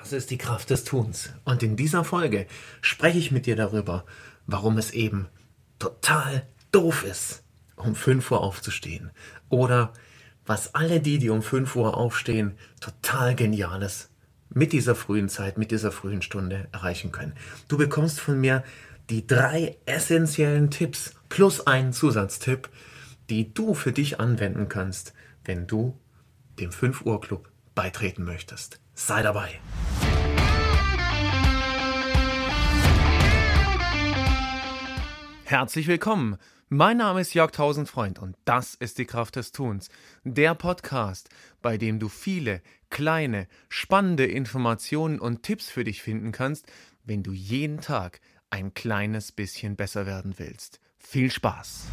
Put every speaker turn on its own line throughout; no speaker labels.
Das ist die Kraft des Tuns. Und in dieser Folge spreche ich mit dir darüber, warum es eben total doof ist, um 5 Uhr aufzustehen. Oder was alle die, die um 5 Uhr aufstehen, total geniales mit dieser frühen Zeit, mit dieser frühen Stunde erreichen können. Du bekommst von mir die drei essentiellen Tipps plus einen Zusatztipp, die du für dich anwenden kannst, wenn du dem 5 Uhr Club beitreten möchtest. Sei dabei! Herzlich willkommen. Mein Name ist Jörg Tausendfreund und das ist die Kraft des Tuns, der Podcast, bei dem du viele kleine, spannende Informationen und Tipps für dich finden kannst, wenn du jeden Tag ein kleines bisschen besser werden willst. Viel Spaß!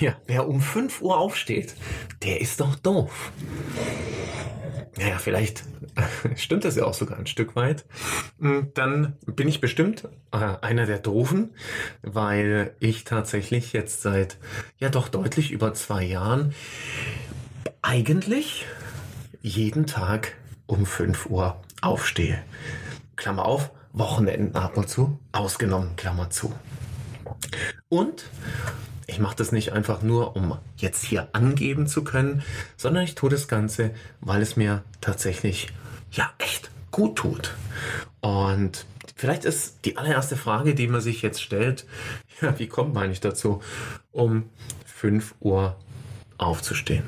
Ja, wer um 5 Uhr aufsteht, der ist doch doof. Naja, vielleicht stimmt das ja auch sogar ein Stück weit. Hm, dann bin ich bestimmt äh, einer der Doofen, weil ich tatsächlich jetzt seit ja doch deutlich über zwei Jahren eigentlich jeden Tag um 5 Uhr aufstehe. Klammer auf, Wochenenden ab und zu, ausgenommen, Klammer zu. Und ich mache das nicht einfach nur, um jetzt hier angeben zu können, sondern ich tue das Ganze, weil es mir tatsächlich ja echt gut tut. Und vielleicht ist die allererste Frage, die man sich jetzt stellt, ja, wie kommt man eigentlich dazu, um 5 Uhr aufzustehen?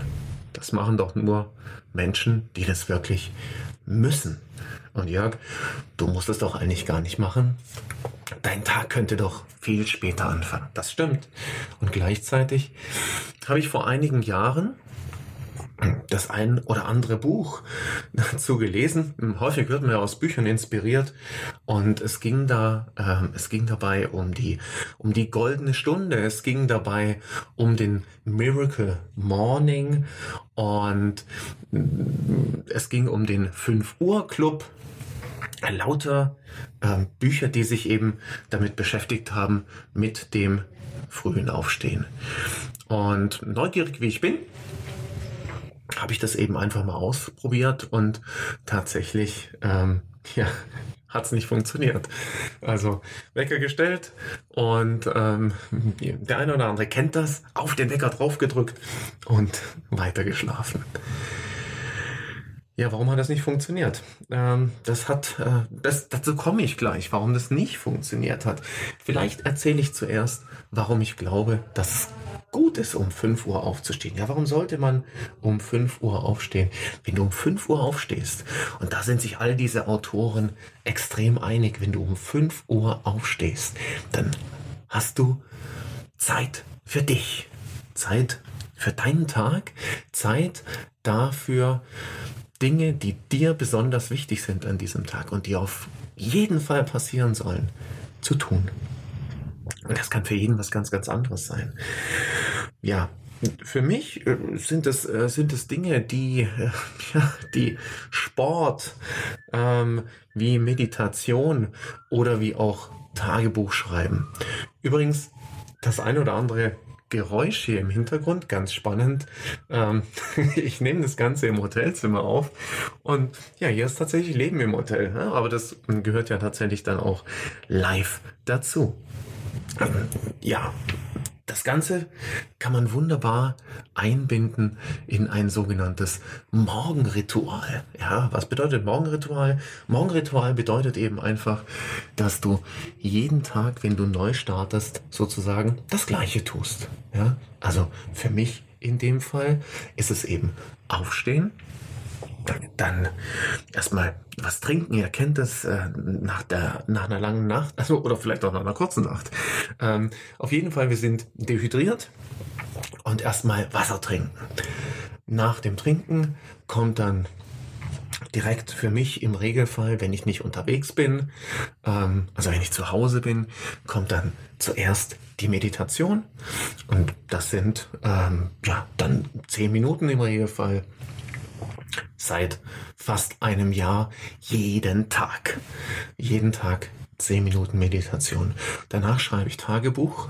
Das machen doch nur Menschen, die das wirklich müssen. Und Jörg, du musst es doch eigentlich gar nicht machen. Dein Tag könnte doch viel später anfangen. Das stimmt. Und gleichzeitig habe ich vor einigen Jahren das ein oder andere Buch dazu gelesen. Häufig wird man ja aus Büchern inspiriert und es ging da, äh, es ging dabei um die, um die goldene Stunde. Es ging dabei um den Miracle Morning und es ging um den 5 Uhr Club lauter äh, Bücher, die sich eben damit beschäftigt haben, mit dem frühen Aufstehen. Und neugierig wie ich bin, habe ich das eben einfach mal ausprobiert und tatsächlich, ähm, ja, hat es nicht funktioniert. Also Wecker gestellt und ähm, der eine oder andere kennt das, auf den Wecker drauf gedrückt und weiter geschlafen. Ja, warum hat das nicht funktioniert? Ähm, das hat, äh, das, dazu komme ich gleich, warum das nicht funktioniert hat. Vielleicht erzähle ich zuerst, warum ich glaube, dass es gut ist, um 5 Uhr aufzustehen. Ja, warum sollte man um 5 Uhr aufstehen? Wenn du um 5 Uhr aufstehst, und da sind sich all diese Autoren extrem einig, wenn du um 5 Uhr aufstehst, dann hast du Zeit für dich. Zeit für deinen Tag, Zeit dafür, Dinge, die dir besonders wichtig sind an diesem Tag und die auf jeden Fall passieren sollen, zu tun. Und das kann für jeden was ganz, ganz anderes sein. Ja, für mich äh, sind es, äh, sind es Dinge, die, äh, ja, die Sport, ähm, wie Meditation oder wie auch Tagebuch schreiben. Übrigens, das eine oder andere Geräusch hier im Hintergrund, ganz spannend. Ähm, ich nehme das Ganze im Hotelzimmer auf und ja, hier ist tatsächlich Leben im Hotel, ja? aber das gehört ja tatsächlich dann auch live dazu. Ja, das Ganze kann man wunderbar einbinden in ein sogenanntes Morgenritual. Ja, was bedeutet Morgenritual? Morgenritual bedeutet eben einfach, dass du jeden Tag, wenn du neu startest, sozusagen das Gleiche tust. Ja, also für mich in dem Fall ist es eben aufstehen, dann erstmal was trinken. Ihr kennt das äh, nach, nach einer langen Nacht, also, oder vielleicht auch nach einer kurzen Nacht. Ähm, auf jeden Fall, wir sind dehydriert und erstmal Wasser trinken. Nach dem Trinken kommt dann direkt für mich im Regelfall, wenn ich nicht unterwegs bin, ähm, also wenn ich zu Hause bin, kommt dann zuerst die Meditation. Und das sind ähm, ja dann zehn Minuten im Regelfall seit fast einem Jahr jeden Tag. Jeden Tag 10 Minuten Meditation. Danach schreibe ich Tagebuch,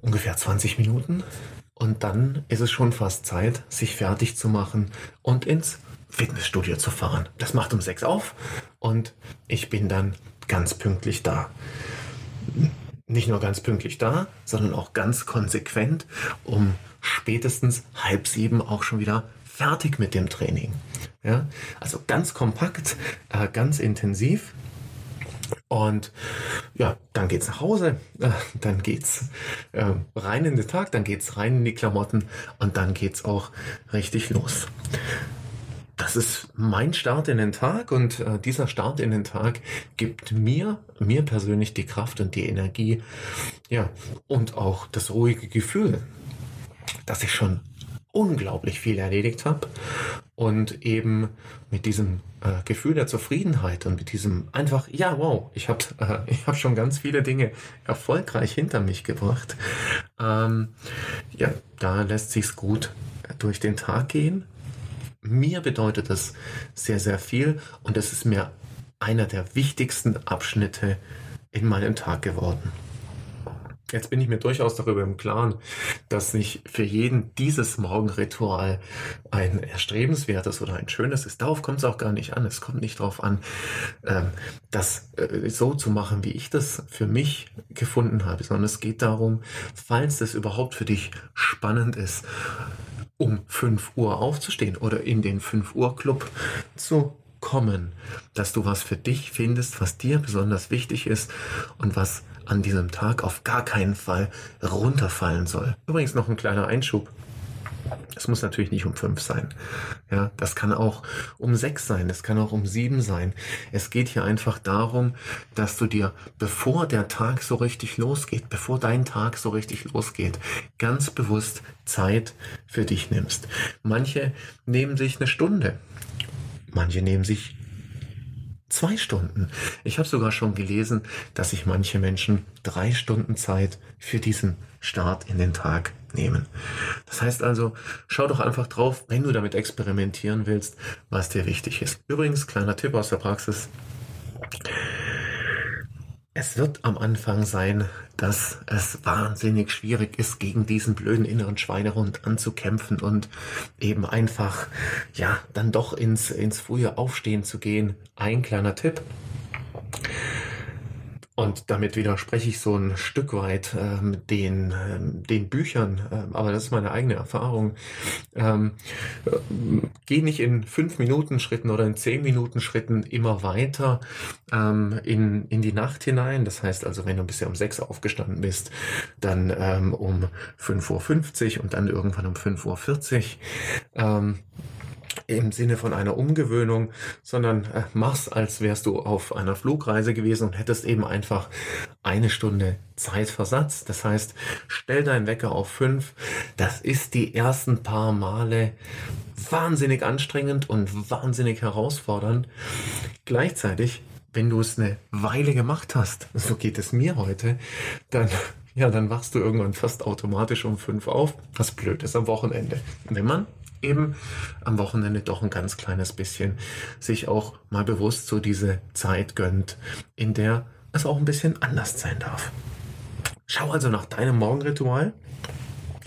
ungefähr 20 Minuten. Und dann ist es schon fast Zeit, sich fertig zu machen und ins Fitnessstudio zu fahren. Das macht um sechs auf und ich bin dann ganz pünktlich da. Nicht nur ganz pünktlich da, sondern auch ganz konsequent um spätestens halb sieben auch schon wieder fertig mit dem Training. Ja, also ganz kompakt, äh, ganz intensiv. Und ja, dann geht's nach Hause, äh, dann geht's äh, rein in den Tag, dann geht's rein in die Klamotten und dann geht's auch richtig los. Das ist mein Start in den Tag und äh, dieser Start in den Tag gibt mir, mir persönlich die Kraft und die Energie, ja, und auch das ruhige Gefühl, dass ich schon unglaublich viel erledigt habe und eben mit diesem äh, Gefühl der Zufriedenheit und mit diesem einfach, ja, wow, ich habe äh, hab schon ganz viele Dinge erfolgreich hinter mich gebracht. Ähm, ja, da lässt sich's gut durch den Tag gehen. Mir bedeutet das sehr, sehr viel und es ist mir einer der wichtigsten Abschnitte in meinem Tag geworden. Jetzt bin ich mir durchaus darüber im Klaren, dass nicht für jeden dieses Morgenritual ein erstrebenswertes oder ein schönes ist. Darauf kommt es auch gar nicht an. Es kommt nicht darauf an, ähm, das äh, so zu machen, wie ich das für mich gefunden habe, sondern es geht darum, falls das überhaupt für dich spannend ist, um 5 Uhr aufzustehen oder in den 5 Uhr Club zu kommen, dass du was für dich findest, was dir besonders wichtig ist und was an diesem Tag auf gar keinen Fall runterfallen soll. Übrigens noch ein kleiner Einschub. Es muss natürlich nicht um fünf sein. Ja, das kann auch um sechs sein. Es kann auch um sieben sein. Es geht hier einfach darum, dass du dir, bevor der Tag so richtig losgeht, bevor dein Tag so richtig losgeht, ganz bewusst Zeit für dich nimmst. Manche nehmen sich eine Stunde. Manche nehmen sich zwei Stunden. Ich habe sogar schon gelesen, dass sich manche Menschen drei Stunden Zeit für diesen Start in den Tag nehmen. Das heißt also, schau doch einfach drauf, wenn du damit experimentieren willst, was dir wichtig ist. Übrigens, kleiner Tipp aus der Praxis. Es wird am Anfang sein, dass es wahnsinnig schwierig ist, gegen diesen blöden inneren Schweinehund anzukämpfen und eben einfach, ja, dann doch ins, ins frühe Aufstehen zu gehen. Ein kleiner Tipp. Und damit widerspreche ich so ein Stück weit ähm, den, ähm, den Büchern, ähm, aber das ist meine eigene Erfahrung. Ähm, äh, geh nicht in fünf Minuten Schritten oder in zehn Minuten Schritten immer weiter ähm, in, in die Nacht hinein. Das heißt also, wenn du bisher um sechs aufgestanden bist, dann ähm, um 5.50 Uhr und dann irgendwann um 5.40 Uhr. Ähm, im Sinne von einer Umgewöhnung, sondern äh, mach's, als wärst du auf einer Flugreise gewesen und hättest eben einfach eine Stunde Zeitversatz. Das heißt, stell deinen Wecker auf fünf. Das ist die ersten paar Male wahnsinnig anstrengend und wahnsinnig herausfordernd. Gleichzeitig, wenn du es eine Weile gemacht hast, so geht es mir heute, dann ja, dann wachst du irgendwann fast automatisch um fünf auf, was blöd ist am Wochenende. Wenn man eben am Wochenende doch ein ganz kleines bisschen sich auch mal bewusst so diese Zeit gönnt, in der es auch ein bisschen anders sein darf. Schau also nach deinem Morgenritual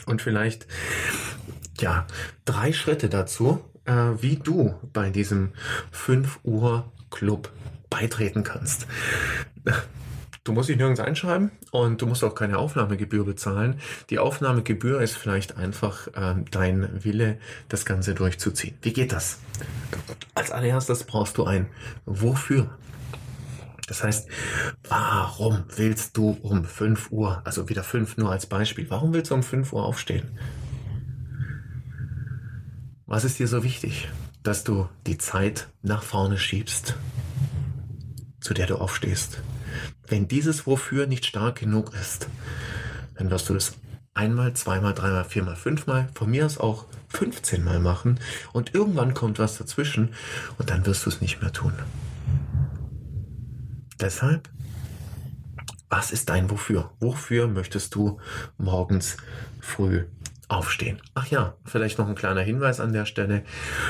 und vielleicht ja drei Schritte dazu, äh, wie du bei diesem 5 Uhr Club beitreten kannst. Du musst dich nirgends einschreiben und du musst auch keine Aufnahmegebühr bezahlen. Die Aufnahmegebühr ist vielleicht einfach äh, dein Wille, das Ganze durchzuziehen. Wie geht das? Als allererstes brauchst du ein Wofür. Das heißt, warum willst du um 5 Uhr, also wieder 5 nur als Beispiel, warum willst du um 5 Uhr aufstehen? Was ist dir so wichtig, dass du die Zeit nach vorne schiebst, zu der du aufstehst? Wenn dieses Wofür nicht stark genug ist, dann wirst du das einmal, zweimal, dreimal, viermal, fünfmal, von mir aus auch 15 Mal machen und irgendwann kommt was dazwischen und dann wirst du es nicht mehr tun. Deshalb, was ist dein Wofür? Wofür möchtest du morgens früh aufstehen? Ach ja, vielleicht noch ein kleiner Hinweis an der Stelle.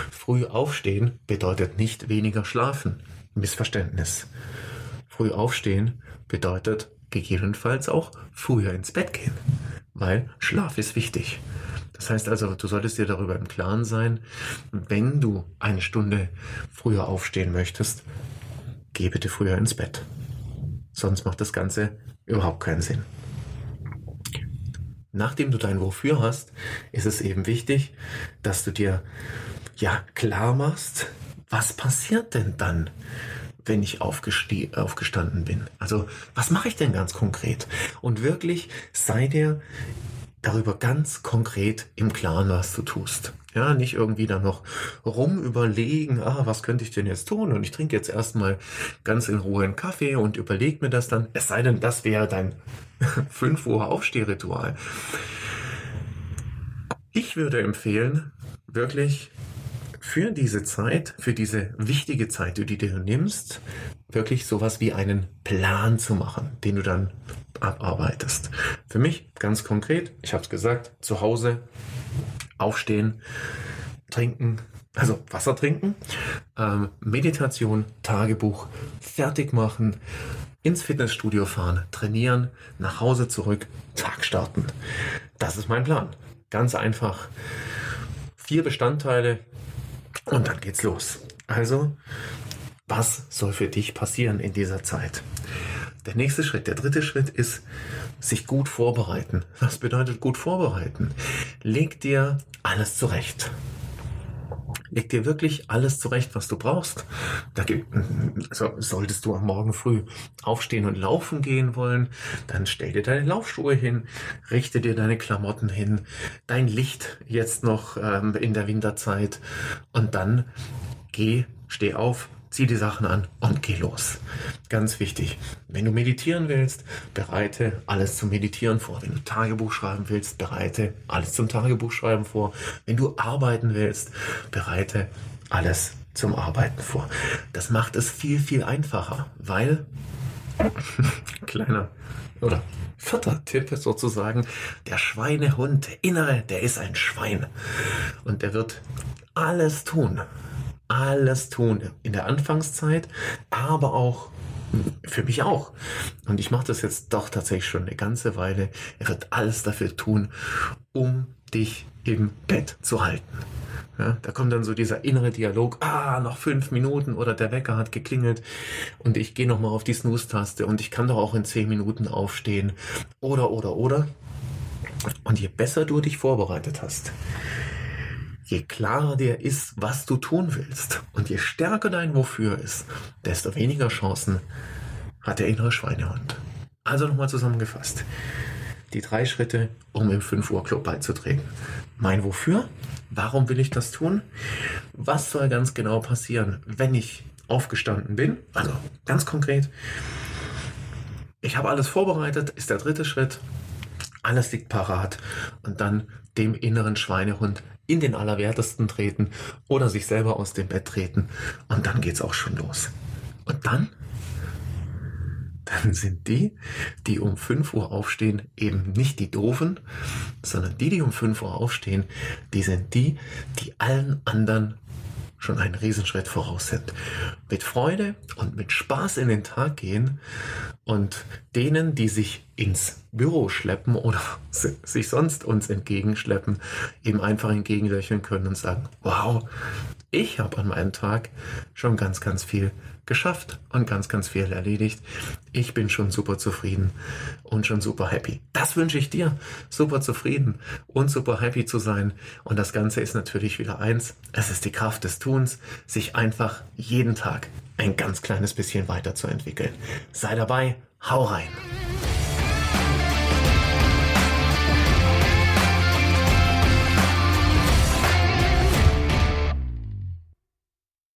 Früh aufstehen bedeutet nicht weniger schlafen. Missverständnis. Früh aufstehen bedeutet gegebenenfalls auch früher ins Bett gehen, weil Schlaf ist wichtig. Das heißt also, du solltest dir darüber im Klaren sein, wenn du eine Stunde früher aufstehen möchtest, geh bitte früher ins Bett. Sonst macht das Ganze überhaupt keinen Sinn. Nachdem du dein Wofür hast, ist es eben wichtig, dass du dir ja klar machst, was passiert denn dann, wenn ich aufgestanden bin? Also, was mache ich denn ganz konkret? Und wirklich sei dir darüber ganz konkret im Klaren, was du tust. Ja, nicht irgendwie dann noch rumüberlegen, ah, was könnte ich denn jetzt tun? Und ich trinke jetzt erstmal ganz in Ruhe einen Kaffee und überlege mir das dann. Es sei denn, das wäre dein 5 Uhr Aufstehritual. Ich würde empfehlen, wirklich für diese Zeit, für diese wichtige Zeit, die du dir nimmst, wirklich sowas wie einen Plan zu machen, den du dann abarbeitest. Für mich ganz konkret, ich habe es gesagt, zu Hause aufstehen, trinken, also Wasser trinken, ähm, Meditation, Tagebuch, fertig machen, ins Fitnessstudio fahren, trainieren, nach Hause zurück, Tag starten. Das ist mein Plan. Ganz einfach. Vier Bestandteile und dann geht's los. Also, was soll für dich passieren in dieser Zeit? Der nächste Schritt, der dritte Schritt ist, sich gut vorbereiten. Was bedeutet gut vorbereiten? Leg dir alles zurecht. Leg dir wirklich alles zurecht, was du brauchst. Da gibt, also solltest du am Morgen früh aufstehen und laufen gehen wollen, dann stell dir deine Laufschuhe hin, richte dir deine Klamotten hin, dein Licht jetzt noch ähm, in der Winterzeit und dann geh, steh auf, zieh die Sachen an und geh los. Ganz wichtig. Wenn du meditieren willst, bereite alles zum Meditieren vor. Wenn du Tagebuch schreiben willst, bereite alles zum Tagebuchschreiben vor. Wenn du arbeiten willst, bereite alles zum Arbeiten vor. Das macht es viel, viel einfacher, weil kleiner oder vierter Tipp sozusagen, der Schweinehund, der Innere, der ist ein Schwein. Und der wird alles tun, alles tun in der Anfangszeit, aber auch für mich auch. Und ich mache das jetzt doch tatsächlich schon eine ganze Weile. Er wird alles dafür tun, um dich im Bett zu halten. Ja, da kommt dann so dieser innere Dialog, ah, noch fünf Minuten oder der Wecker hat geklingelt und ich gehe nochmal auf die Snooze-Taste und ich kann doch auch in zehn Minuten aufstehen. Oder, oder, oder. Und je besser du dich vorbereitet hast, je klarer dir ist, was du tun willst und je stärker dein Wofür ist, desto weniger Chancen hat der innere Schweinehund. Also nochmal zusammengefasst. Die drei Schritte, um im 5 Uhr Club beizutreten. Mein Wofür? Warum will ich das tun? Was soll ganz genau passieren, wenn ich aufgestanden bin? Also ganz konkret. Ich habe alles vorbereitet, ist der dritte Schritt. Alles liegt parat. Und dann dem inneren Schweinehund in den Allerwertesten treten oder sich selber aus dem Bett treten. Und dann geht's auch schon los. Und dann? Dann sind die, die um 5 Uhr aufstehen, eben nicht die Doofen, sondern die, die um 5 Uhr aufstehen, die sind die, die allen anderen schon einen Riesenschritt voraus sind. Mit Freude und mit Spaß in den Tag gehen und denen, die sich ins Büro schleppen oder sich sonst uns entgegenschleppen, eben einfach entgegenlächeln können und sagen, wow, ich habe an meinem Tag schon ganz, ganz viel geschafft und ganz, ganz viel erledigt. Ich bin schon super zufrieden und schon super happy. Das wünsche ich dir, super zufrieden und super happy zu sein. Und das Ganze ist natürlich wieder eins. Es ist die Kraft des Tuns, sich einfach jeden Tag ein ganz kleines bisschen weiterzuentwickeln. Sei dabei, hau rein.